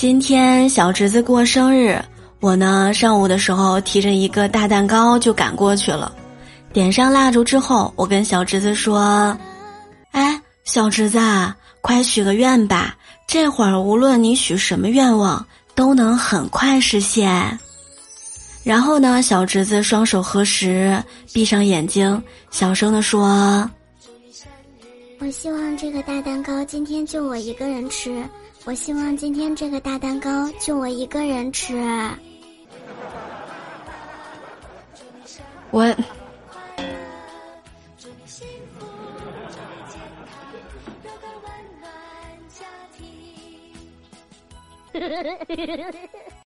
今天小侄子过生日，我呢上午的时候提着一个大蛋糕就赶过去了。点上蜡烛之后，我跟小侄子说：“哎，小侄子，快许个愿吧！这会儿无论你许什么愿望，都能很快实现。”然后呢，小侄子双手合十，闭上眼睛，小声地说：“我希望这个大蛋糕今天就我一个人吃。我希望今天这个大蛋糕就我一个人吃。”我。